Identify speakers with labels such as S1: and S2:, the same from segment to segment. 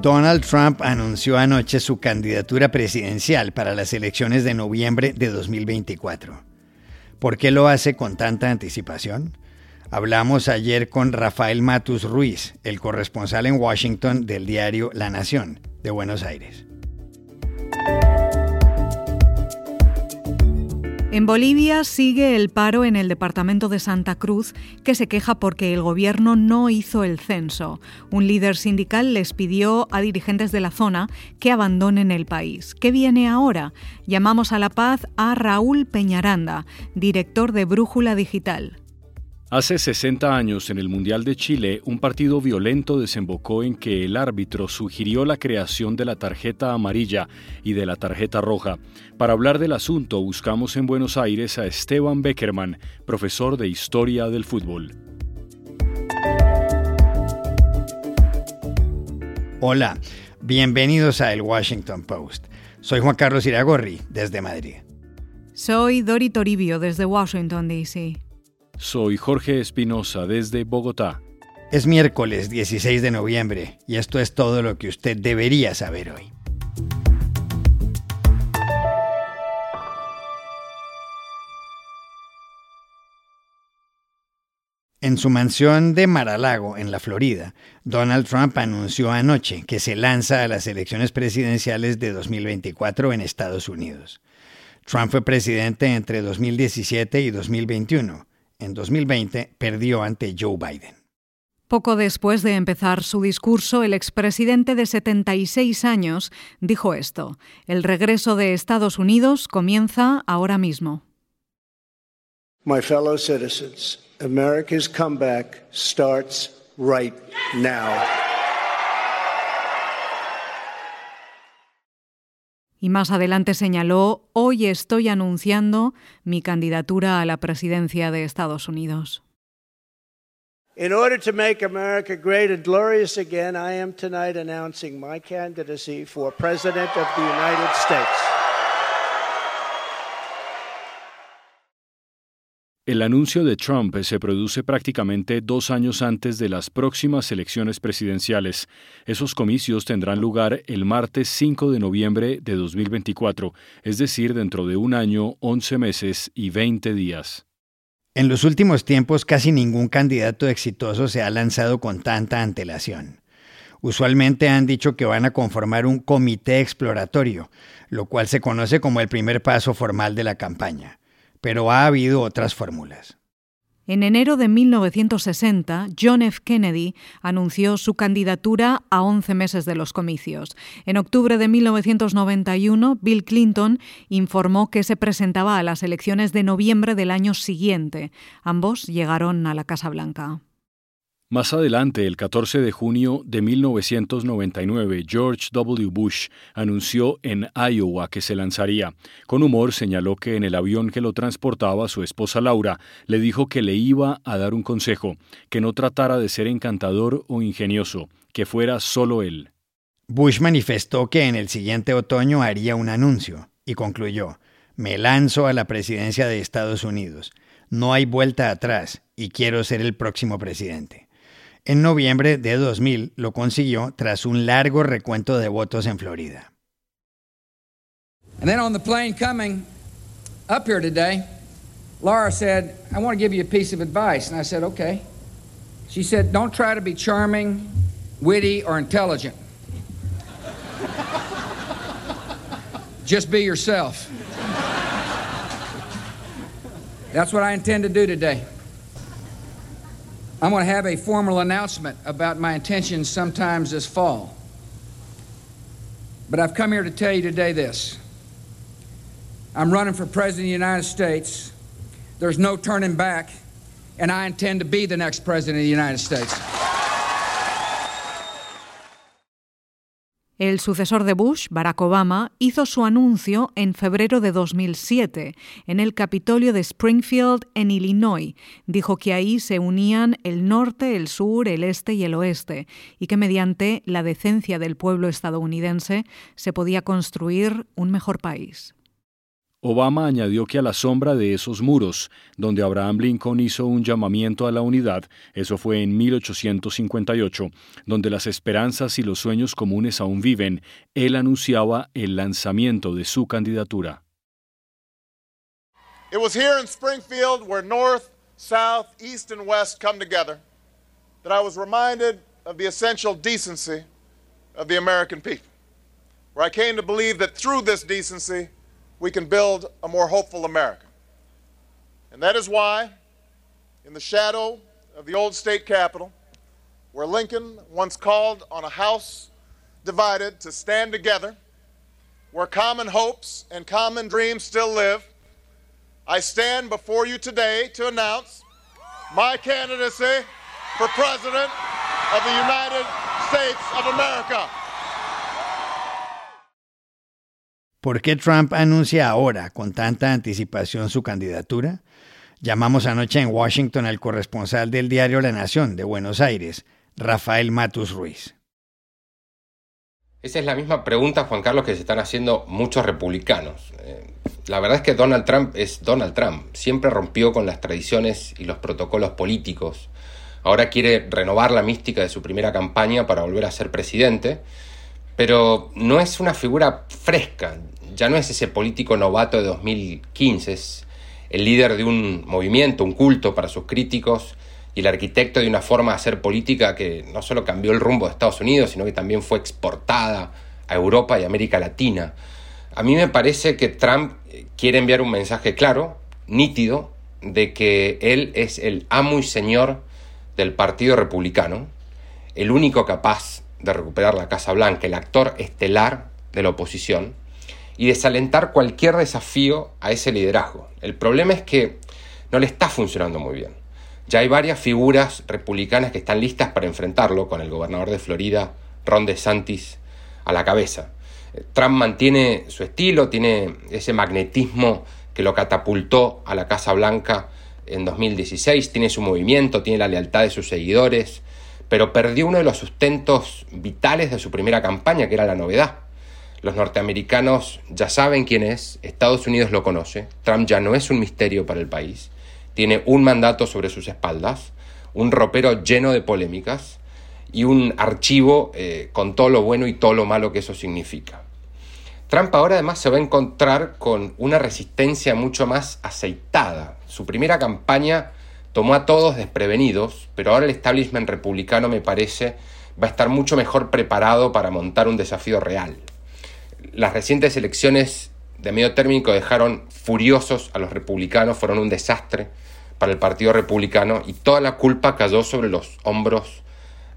S1: Donald Trump anunció anoche su candidatura presidencial para las elecciones de noviembre de 2024. ¿Por qué lo hace con tanta anticipación? Hablamos ayer con Rafael Matus Ruiz, el corresponsal en Washington del diario La Nación de Buenos Aires.
S2: En Bolivia sigue el paro en el departamento de Santa Cruz, que se queja porque el gobierno no hizo el censo. Un líder sindical les pidió a dirigentes de la zona que abandonen el país. ¿Qué viene ahora? Llamamos a la paz a Raúl Peñaranda, director de Brújula Digital.
S3: Hace 60 años, en el Mundial de Chile, un partido violento desembocó en que el árbitro sugirió la creación de la tarjeta amarilla y de la tarjeta roja. Para hablar del asunto, buscamos en Buenos Aires a Esteban Beckerman, profesor de Historia del Fútbol.
S1: Hola, bienvenidos a El Washington Post. Soy Juan Carlos Iragorri, desde Madrid.
S2: Soy Dori Toribio, desde Washington, D.C.
S3: Soy Jorge Espinosa desde Bogotá.
S1: Es miércoles 16 de noviembre y esto es todo lo que usted debería saber hoy. En su mansión de Mar-a-Lago, en la Florida, Donald Trump anunció anoche que se lanza a las elecciones presidenciales de 2024 en Estados Unidos. Trump fue presidente entre 2017 y 2021 en 2020 perdió ante Joe Biden.
S2: Poco después de empezar su discurso, el expresidente de 76 años dijo esto, el regreso de Estados Unidos comienza ahora mismo.
S4: My fellow citizens, America's comeback starts right now.
S2: Y más adelante señaló, hoy estoy anunciando mi candidatura a la presidencia de Estados Unidos.
S4: In order to make America great and glorious again, I am tonight announcing my candidacy for President of the United States.
S3: El anuncio de Trump se produce prácticamente dos años antes de las próximas elecciones presidenciales. Esos comicios tendrán lugar el martes 5 de noviembre de 2024, es decir, dentro de un año, 11 meses y 20 días.
S1: En los últimos tiempos casi ningún candidato exitoso se ha lanzado con tanta antelación. Usualmente han dicho que van a conformar un comité exploratorio, lo cual se conoce como el primer paso formal de la campaña pero ha habido otras fórmulas.
S2: En enero de 1960, John F. Kennedy anunció su candidatura a 11 meses de los comicios. En octubre de 1991, Bill Clinton informó que se presentaba a las elecciones de noviembre del año siguiente. Ambos llegaron a la Casa Blanca.
S3: Más adelante, el 14 de junio de 1999, George W. Bush anunció en Iowa que se lanzaría. Con humor señaló que en el avión que lo transportaba su esposa Laura le dijo que le iba a dar un consejo, que no tratara de ser encantador o ingenioso, que fuera solo él.
S1: Bush manifestó que en el siguiente otoño haría un anuncio y concluyó, me lanzo a la presidencia de Estados Unidos. No hay vuelta atrás y quiero ser el próximo presidente. En noviembre de 2000 lo consiguió tras un largo recuento de votos en Florida.
S5: And then on the plane coming up here today, Laura said, I want to give you a piece of advice. And I said, okay. She said, don't try to be charming, witty, or intelligent. Just be yourself. That's what I intend to do today. I'm going to have a formal announcement about my intentions sometimes this fall. But I've come here to tell you today this I'm running for President of the United States. There's no turning back, and I intend to be the next President of the United States.
S2: El sucesor de Bush, Barack Obama, hizo su anuncio en febrero de 2007 en el Capitolio de Springfield, en Illinois. Dijo que ahí se unían el norte, el sur, el este y el oeste, y que mediante la decencia del pueblo estadounidense se podía construir un mejor país.
S3: Obama añadió que a la sombra de esos muros, donde Abraham Lincoln hizo un llamamiento a la unidad, eso fue en 1858, donde las esperanzas y los sueños comunes aún viven, él anunciaba el lanzamiento de su candidatura.
S6: It was here in Springfield where North, South, East and West come together that I was reminded of the essential decency of the American people. Where I came to believe that through this decency we can build a more hopeful America. And that is why, in the shadow of the old state capitol, where Lincoln once called on a house divided to stand together, where common hopes and common dreams still live, I stand before you today to announce my candidacy for President of the United States of America.
S1: ¿Por qué Trump anuncia ahora, con tanta anticipación, su candidatura? Llamamos anoche en Washington al corresponsal del diario La Nación de Buenos Aires, Rafael Matus Ruiz.
S7: Esa es la misma pregunta, Juan Carlos, que se están haciendo muchos republicanos. Eh, la verdad es que Donald Trump es Donald Trump. Siempre rompió con las tradiciones y los protocolos políticos. Ahora quiere renovar la mística de su primera campaña para volver a ser presidente pero no es una figura fresca, ya no es ese político novato de 2015, es el líder de un movimiento, un culto para sus críticos y el arquitecto de una forma de hacer política que no solo cambió el rumbo de Estados Unidos, sino que también fue exportada a Europa y América Latina. A mí me parece que Trump quiere enviar un mensaje claro, nítido, de que él es el amo y señor del Partido Republicano, el único capaz de recuperar la Casa Blanca, el actor estelar de la oposición, y desalentar cualquier desafío a ese liderazgo. El problema es que no le está funcionando muy bien. Ya hay varias figuras republicanas que están listas para enfrentarlo, con el gobernador de Florida, Ron DeSantis, a la cabeza. Trump mantiene su estilo, tiene ese magnetismo que lo catapultó a la Casa Blanca en 2016, tiene su movimiento, tiene la lealtad de sus seguidores, pero perdió uno de los sustentos vitales de su primera campaña, que era la novedad. Los norteamericanos ya saben quién es, Estados Unidos lo conoce, Trump ya no es un misterio para el país, tiene un mandato sobre sus espaldas, un ropero lleno de polémicas y un archivo eh, con todo lo bueno y todo lo malo que eso significa. Trump ahora además se va a encontrar con una resistencia mucho más aceitada. Su primera campaña tomó a todos desprevenidos, pero ahora el establishment republicano me parece va a estar mucho mejor preparado para montar un desafío real. Las recientes elecciones de medio término dejaron furiosos a los republicanos, fueron un desastre para el Partido Republicano y toda la culpa cayó sobre los hombros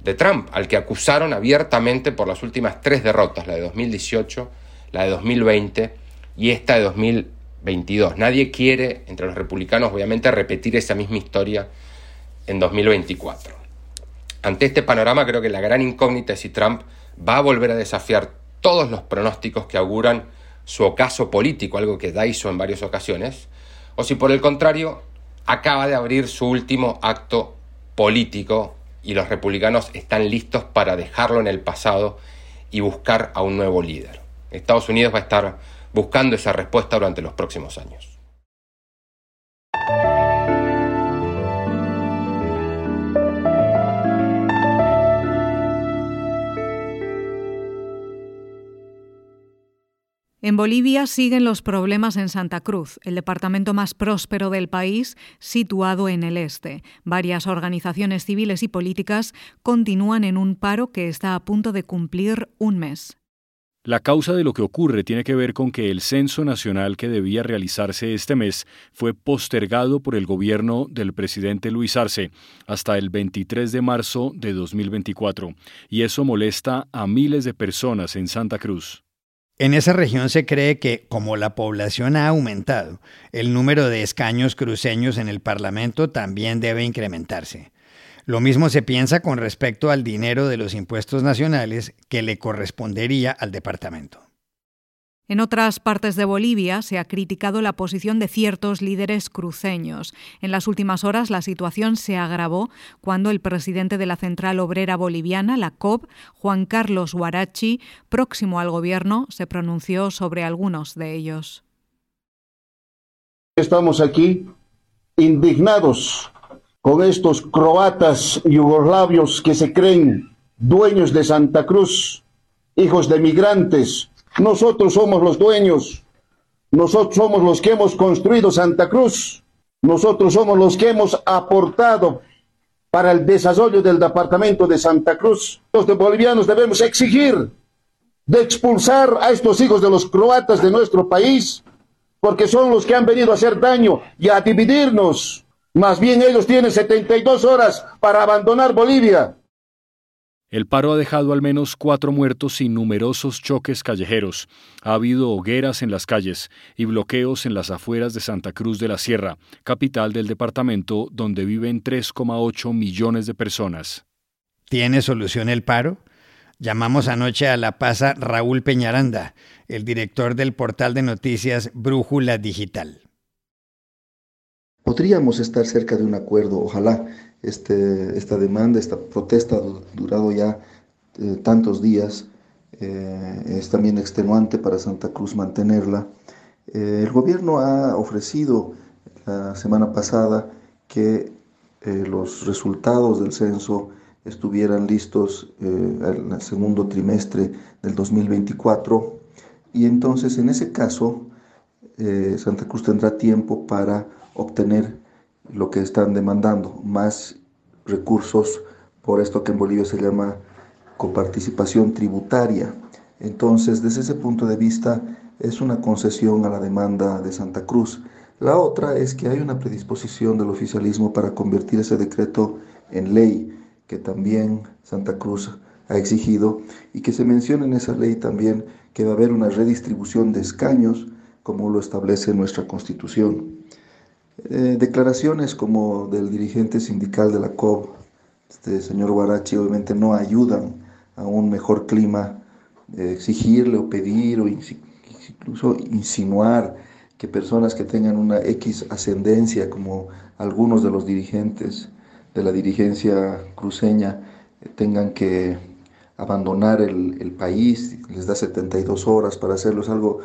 S7: de Trump, al que acusaron abiertamente por las últimas tres derrotas, la de 2018, la de 2020 y esta de 2020 22. Nadie quiere, entre los republicanos, obviamente, repetir esa misma historia en 2024. Ante este panorama, creo que la gran incógnita es si Trump va a volver a desafiar todos los pronósticos que auguran su ocaso político, algo que hizo en varias ocasiones, o si por el contrario acaba de abrir su último acto político y los republicanos están listos para dejarlo en el pasado y buscar a un nuevo líder. Estados Unidos va a estar buscando esa respuesta durante los próximos años.
S2: En Bolivia siguen los problemas en Santa Cruz, el departamento más próspero del país, situado en el este. Varias organizaciones civiles y políticas continúan en un paro que está a punto de cumplir un mes.
S3: La causa de lo que ocurre tiene que ver con que el censo nacional que debía realizarse este mes fue postergado por el gobierno del presidente Luis Arce hasta el 23 de marzo de 2024, y eso molesta a miles de personas en Santa Cruz.
S1: En esa región se cree que, como la población ha aumentado, el número de escaños cruceños en el Parlamento también debe incrementarse. Lo mismo se piensa con respecto al dinero de los impuestos nacionales que le correspondería al departamento.
S2: En otras partes de Bolivia se ha criticado la posición de ciertos líderes cruceños. En las últimas horas la situación se agravó cuando el presidente de la Central Obrera Boliviana, la COB, Juan Carlos Huarachi, próximo al gobierno, se pronunció sobre algunos de ellos.
S8: Estamos aquí indignados con estos croatas yugoslavios que se creen dueños de Santa Cruz, hijos de migrantes. Nosotros somos los dueños. Nosotros somos los que hemos construido Santa Cruz. Nosotros somos los que hemos aportado para el desarrollo del departamento de Santa Cruz. Los bolivianos debemos exigir de expulsar a estos hijos de los croatas de nuestro país, porque son los que han venido a hacer daño y a dividirnos. Más bien ellos tienen 72 horas para abandonar Bolivia.
S3: El paro ha dejado al menos cuatro muertos y numerosos choques callejeros. Ha habido hogueras en las calles y bloqueos en las afueras de Santa Cruz de la Sierra, capital del departamento donde viven 3,8 millones de personas.
S1: ¿Tiene solución el paro? Llamamos anoche a la pasa Raúl Peñaranda, el director del portal de noticias Brújula Digital.
S9: Podríamos estar cerca de un acuerdo, ojalá este, esta demanda, esta protesta ha durado ya eh, tantos días, eh, es también extenuante para Santa Cruz mantenerla. Eh, el gobierno ha ofrecido la semana pasada que los resultados del censo estuvieran listos en el segundo trimestre del 2024 y entonces en ese caso Santa Cruz tendrá tiempo para obtener lo que están demandando, más recursos por esto que en Bolivia se llama coparticipación tributaria. Entonces, desde ese punto de vista, es una concesión a la demanda de Santa Cruz. La otra es que hay una predisposición del oficialismo para convertir ese decreto en ley, que también Santa Cruz ha exigido, y que se menciona en esa ley también que va a haber una redistribución de escaños, como lo establece nuestra Constitución. Eh, declaraciones como del dirigente sindical de la COB, este señor Guarachi, obviamente no ayudan a un mejor clima, exigirle o pedir o incluso insinuar que personas que tengan una X ascendencia, como algunos de los dirigentes de la dirigencia cruceña, eh, tengan que abandonar el, el, país, les da 72 horas para hacerlo, es algo,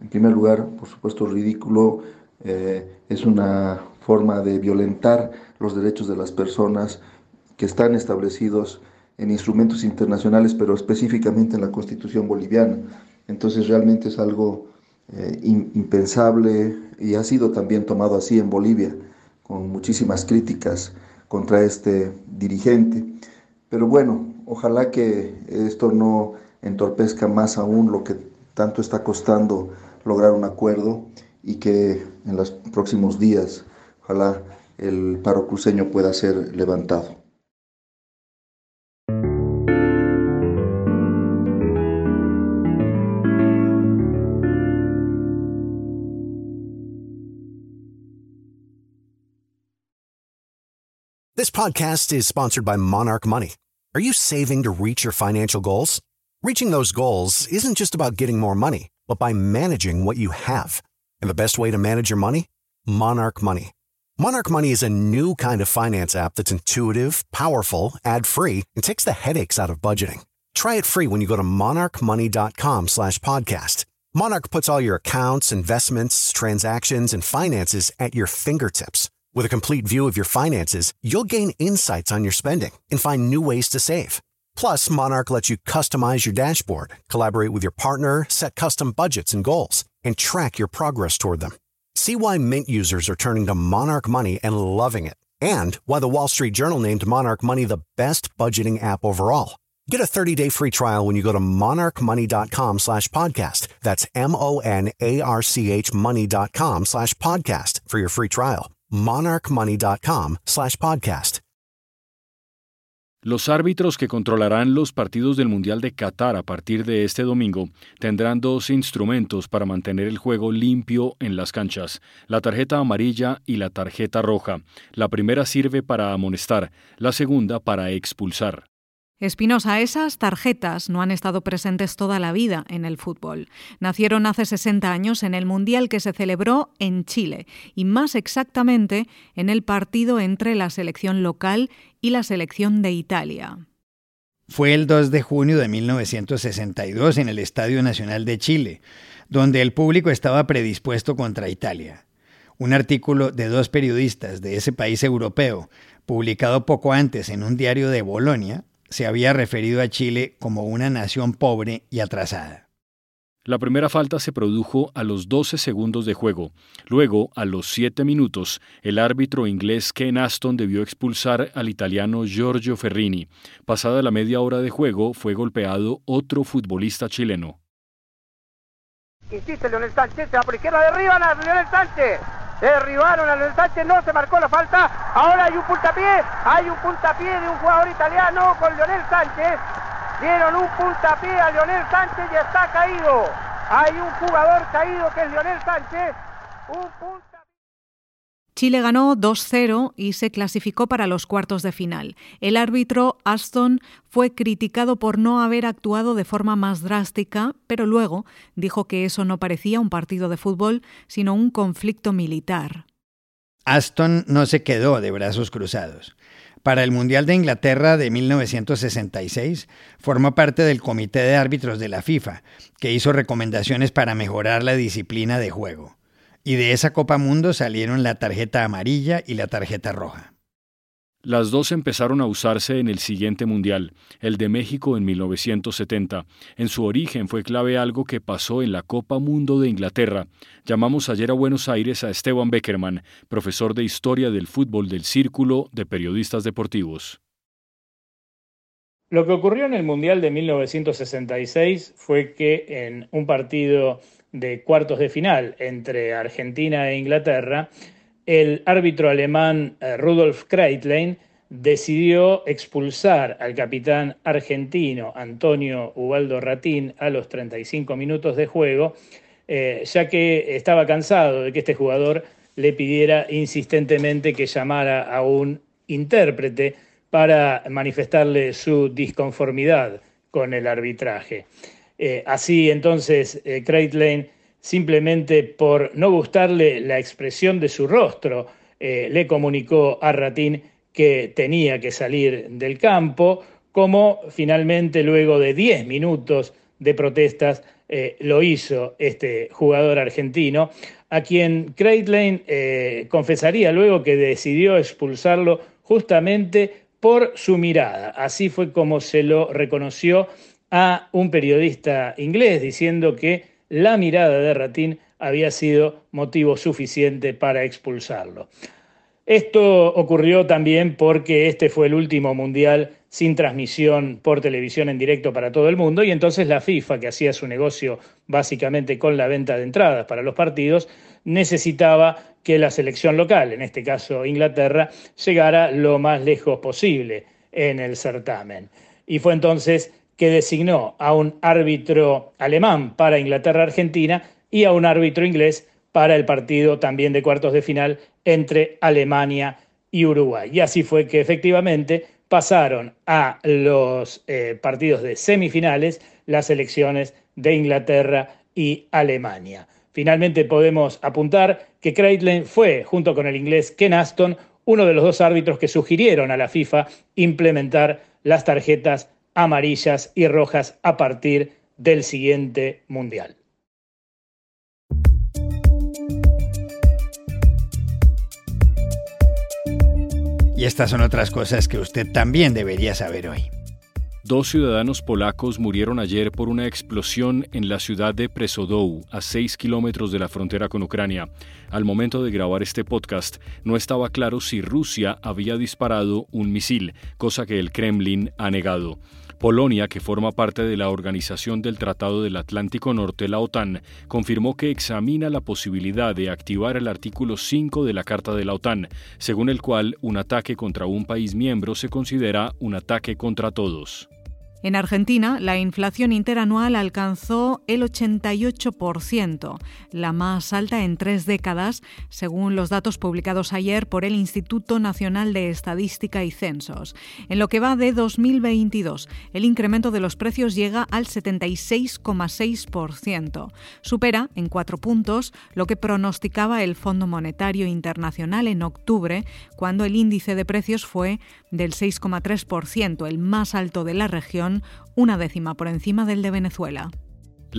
S9: en primer lugar, por supuesto, ridículo, eh, es una forma de violentar los derechos de las personas que están establecidos en instrumentos internacionales, pero específicamente en la Constitución boliviana. Entonces realmente es algo eh, impensable y ha sido también tomado así en Bolivia, con muchísimas críticas contra este dirigente. Pero bueno, ojalá que esto no entorpezca más aún lo que tanto está costando lograr un acuerdo y que en los próximos días ojalá el paro cruceño pueda ser levantado.
S10: This podcast is sponsored by Monarch Money. Are you saving to reach your financial goals? Reaching those goals isn't just about getting more money, but by managing what you have. And the best way to manage your money? Monarch Money. Monarch Money is a new kind of finance app that's intuitive, powerful, ad-free, and takes the headaches out of budgeting. Try it free when you go to monarchmoney.com slash podcast. Monarch puts all your accounts, investments, transactions, and finances at your fingertips. With a complete view of your finances, you'll gain insights on your spending and find new ways to save. Plus, Monarch lets you customize your dashboard, collaborate with your partner, set custom budgets and goals and track your progress toward them. See why Mint users are turning to Monarch Money and loving it, and why the Wall Street Journal named Monarch Money the best budgeting app overall. Get a 30-day free trial when you go to monarchmoney.com slash podcast. That's M-O-N-A-R-C-H money.com slash podcast for your free trial. monarchmoney.com slash podcast.
S3: Los árbitros que controlarán los partidos del Mundial de Qatar a partir de este domingo tendrán dos instrumentos para mantener el juego limpio en las canchas, la tarjeta amarilla y la tarjeta roja. La primera sirve para amonestar, la segunda para expulsar.
S2: Espinosa, esas tarjetas no han estado presentes toda la vida en el fútbol. Nacieron hace 60 años en el Mundial que se celebró en Chile y más exactamente en el partido entre la selección local y la selección de Italia.
S1: Fue el 2 de junio de 1962 en el Estadio Nacional de Chile, donde el público estaba predispuesto contra Italia. Un artículo de dos periodistas de ese país europeo, publicado poco antes en un diario de Bolonia, se había referido a Chile como una nación pobre y atrasada.
S3: La primera falta se produjo a los 12 segundos de juego. Luego, a los 7 minutos, el árbitro inglés Ken Aston debió expulsar al italiano Giorgio Ferrini. Pasada la media hora de juego, fue golpeado otro futbolista chileno.
S11: Insiste Leonel Sánchez, se va por izquierda, derriban a Leonel Sánchez. Derribaron a Leonel Sánchez, no se marcó la falta. Ahora hay un puntapié, hay un puntapié de un jugador italiano con Leonel Sánchez. Dieron un puntapié a Leonel Sánchez y está caído. Hay un jugador caído que es Leonel Sánchez. Un
S2: Chile ganó 2-0 y se clasificó para los cuartos de final. El árbitro Aston fue criticado por no haber actuado de forma más drástica, pero luego dijo que eso no parecía un partido de fútbol, sino un conflicto militar.
S1: Aston no se quedó de brazos cruzados. Para el Mundial de Inglaterra de 1966 formó parte del Comité de Árbitros de la FIFA, que hizo recomendaciones para mejorar la disciplina de juego. Y de esa Copa Mundo salieron la tarjeta amarilla y la tarjeta roja.
S3: Las dos empezaron a usarse en el siguiente Mundial, el de México en 1970. En su origen fue clave algo que pasó en la Copa Mundo de Inglaterra. Llamamos ayer a Buenos Aires a Esteban Beckerman, profesor de Historia del Fútbol del Círculo de Periodistas Deportivos.
S12: Lo que ocurrió en el Mundial de 1966 fue que en un partido de cuartos de final entre Argentina e Inglaterra, el árbitro alemán eh, Rudolf Kreitlein decidió expulsar al capitán argentino Antonio Ubaldo Ratín a los 35 minutos de juego, eh, ya que estaba cansado de que este jugador le pidiera insistentemente que llamara a un intérprete para manifestarle su disconformidad con el arbitraje. Eh, así entonces Kreitlein simplemente por no gustarle la expresión de su rostro, eh, le comunicó a Ratín que tenía que salir del campo, como finalmente luego de 10 minutos de protestas eh, lo hizo este jugador argentino, a quien Creighton eh, confesaría luego que decidió expulsarlo justamente por su mirada. Así fue como se lo reconoció a un periodista inglés, diciendo que la mirada de Ratín había sido motivo suficiente para expulsarlo. Esto ocurrió también porque este fue el último mundial sin transmisión por televisión en directo para todo el mundo y entonces la FIFA, que hacía su negocio básicamente con la venta de entradas para los partidos, necesitaba que la selección local, en este caso Inglaterra, llegara lo más lejos posible en el certamen. Y fue entonces que designó a un árbitro alemán para Inglaterra-Argentina y a un árbitro inglés para el partido también de cuartos de final entre Alemania y Uruguay. Y así fue que efectivamente pasaron a los eh, partidos de semifinales las elecciones de Inglaterra y Alemania. Finalmente podemos apuntar que Creighton fue, junto con el inglés Ken Aston, uno de los dos árbitros que sugirieron a la FIFA implementar las tarjetas amarillas y rojas a partir del siguiente Mundial.
S1: Y estas son otras cosas que usted también debería saber hoy.
S3: Dos ciudadanos polacos murieron ayer por una explosión en la ciudad de Presodou, a 6 kilómetros de la frontera con Ucrania. Al momento de grabar este podcast, no estaba claro si Rusia había disparado un misil, cosa que el Kremlin ha negado. Polonia, que forma parte de la Organización del Tratado del Atlántico Norte, la OTAN, confirmó que examina la posibilidad de activar el artículo 5 de la Carta de la OTAN, según el cual un ataque contra un país miembro se considera un ataque contra todos.
S2: En Argentina, la inflación interanual alcanzó el 88%, la más alta en tres décadas, según los datos publicados ayer por el Instituto Nacional de Estadística y Censos. En lo que va de 2022, el incremento de los precios llega al 76,6%. Supera en cuatro puntos lo que pronosticaba el Fondo Monetario Internacional en octubre, cuando el índice de precios fue del 6,3%, el más alto de la región, una décima por encima del de Venezuela.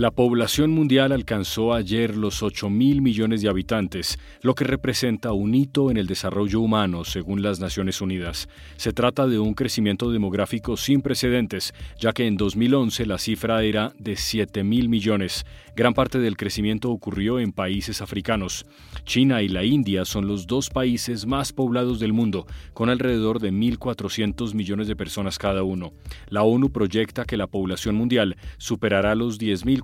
S3: La población mundial alcanzó ayer los 8 mil millones de habitantes, lo que representa un hito en el desarrollo humano, según las Naciones Unidas. Se trata de un crecimiento demográfico sin precedentes, ya que en 2011 la cifra era de 7 mil millones. Gran parte del crecimiento ocurrió en países africanos. China y la India son los dos países más poblados del mundo, con alrededor de 1.400 millones de personas cada uno. La ONU proyecta que la población mundial superará los 10.000